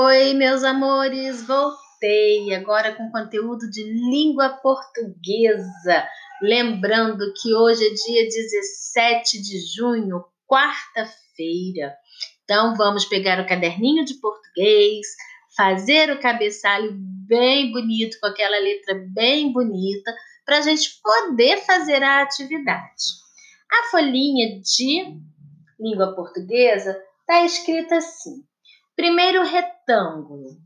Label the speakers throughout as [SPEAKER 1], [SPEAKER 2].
[SPEAKER 1] Oi, meus amores, voltei agora com conteúdo de língua portuguesa. Lembrando que hoje é dia 17 de junho, quarta-feira. Então, vamos pegar o caderninho de português, fazer o cabeçalho bem bonito, com aquela letra bem bonita, para a gente poder fazer a atividade. A folhinha de língua portuguesa está escrita assim Primeiro retângulo.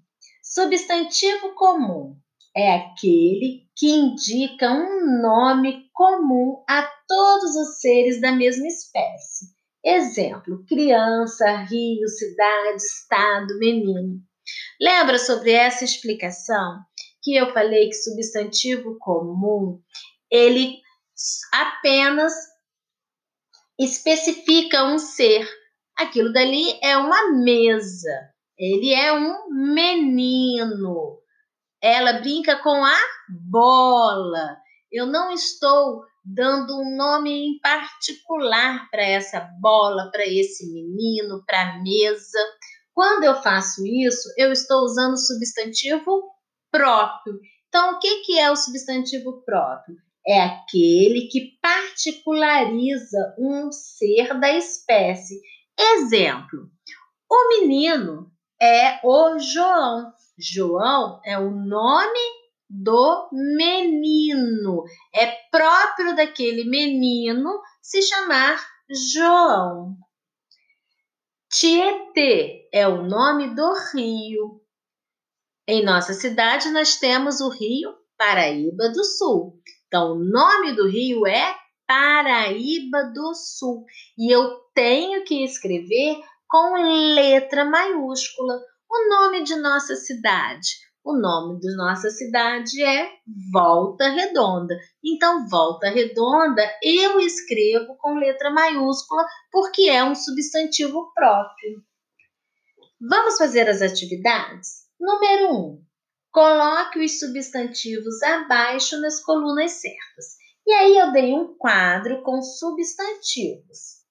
[SPEAKER 1] Substantivo comum é aquele que indica um nome comum a todos os seres da mesma espécie. Exemplo: criança, rio, cidade, estado, menino. Lembra sobre essa explicação que eu falei que substantivo comum ele apenas especifica um ser Aquilo dali é uma mesa. Ele é um menino. Ela brinca com a bola. Eu não estou dando um nome em particular para essa bola, para esse menino, para a mesa. Quando eu faço isso, eu estou usando o substantivo próprio. Então, o que, que é o substantivo próprio? É aquele que particulariza um ser da espécie. Exemplo: o menino é o João. João é o nome do menino. É próprio daquele menino se chamar João. Tietê é o nome do rio. Em nossa cidade, nós temos o rio Paraíba do Sul. Então, o nome do rio é Paraíba do Sul. E eu tenho que escrever com letra maiúscula o nome de nossa cidade. O nome de nossa cidade é Volta Redonda. Então, Volta Redonda eu escrevo com letra maiúscula porque é um substantivo próprio. Vamos fazer as atividades? Número 1. Um, coloque os substantivos abaixo nas colunas certas. E aí eu dei um quadro com substantivos.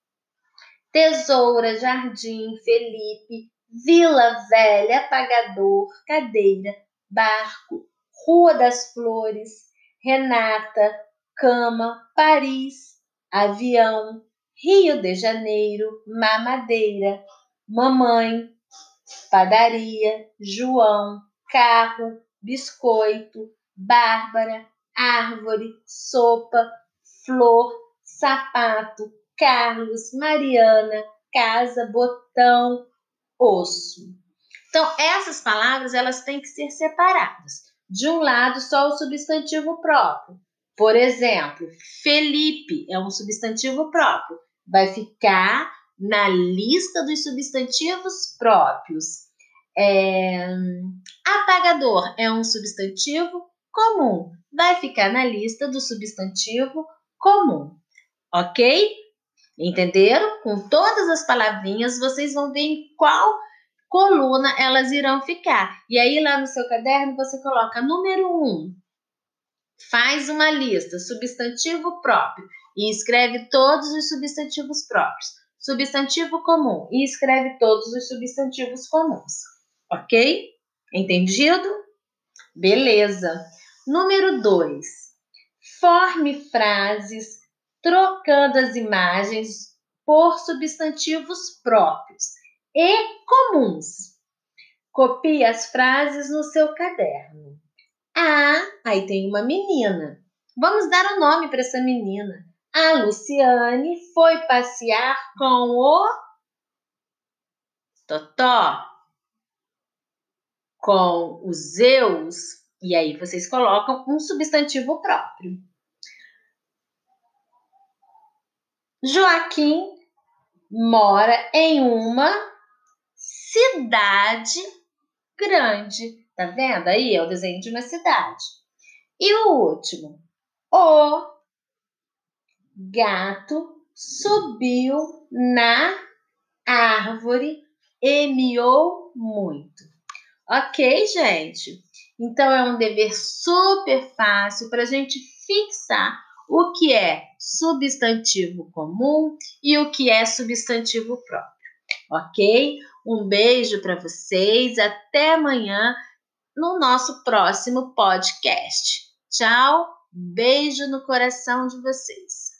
[SPEAKER 1] Tesoura, Jardim, Felipe, Vila Velha, Apagador, Cadeira, Barco, Rua das Flores, Renata, Cama, Paris, Avião, Rio de Janeiro, Mamadeira, Mamãe, Padaria, João, Carro, Biscoito, Bárbara, árvore, sopa, flor, sapato, Carlos, Mariana, casa, botão, osso. Então, essas palavras elas têm que ser separadas. De um lado, só o substantivo próprio. Por exemplo, Felipe é um substantivo próprio. Vai ficar na lista dos substantivos próprios. É... Apagador é um substantivo comum vai ficar na lista do substantivo comum, ok? Entenderam? Com todas as palavrinhas, vocês vão ver em qual coluna elas irão ficar. E aí, lá no seu caderno, você coloca número 1. Um, faz uma lista, substantivo próprio, e escreve todos os substantivos próprios. Substantivo comum, e escreve todos os substantivos comuns. Ok? Entendido? Beleza. Número 2. Forme frases trocando as imagens por substantivos próprios e comuns. Copie as frases no seu caderno. Ah, aí tem uma menina. Vamos dar um nome para essa menina. A Luciane foi passear com o Totó, com o Zeus e aí vocês colocam um substantivo próprio. Joaquim mora em uma cidade grande. Tá vendo? Aí é o desenho de uma cidade. E o último. O gato subiu na árvore e miou muito. Ok, gente? Então, é um dever super fácil para a gente fixar o que é substantivo comum e o que é substantivo próprio. ok? Um beijo para vocês, até amanhã no nosso próximo podcast. Tchau, beijo no coração de vocês.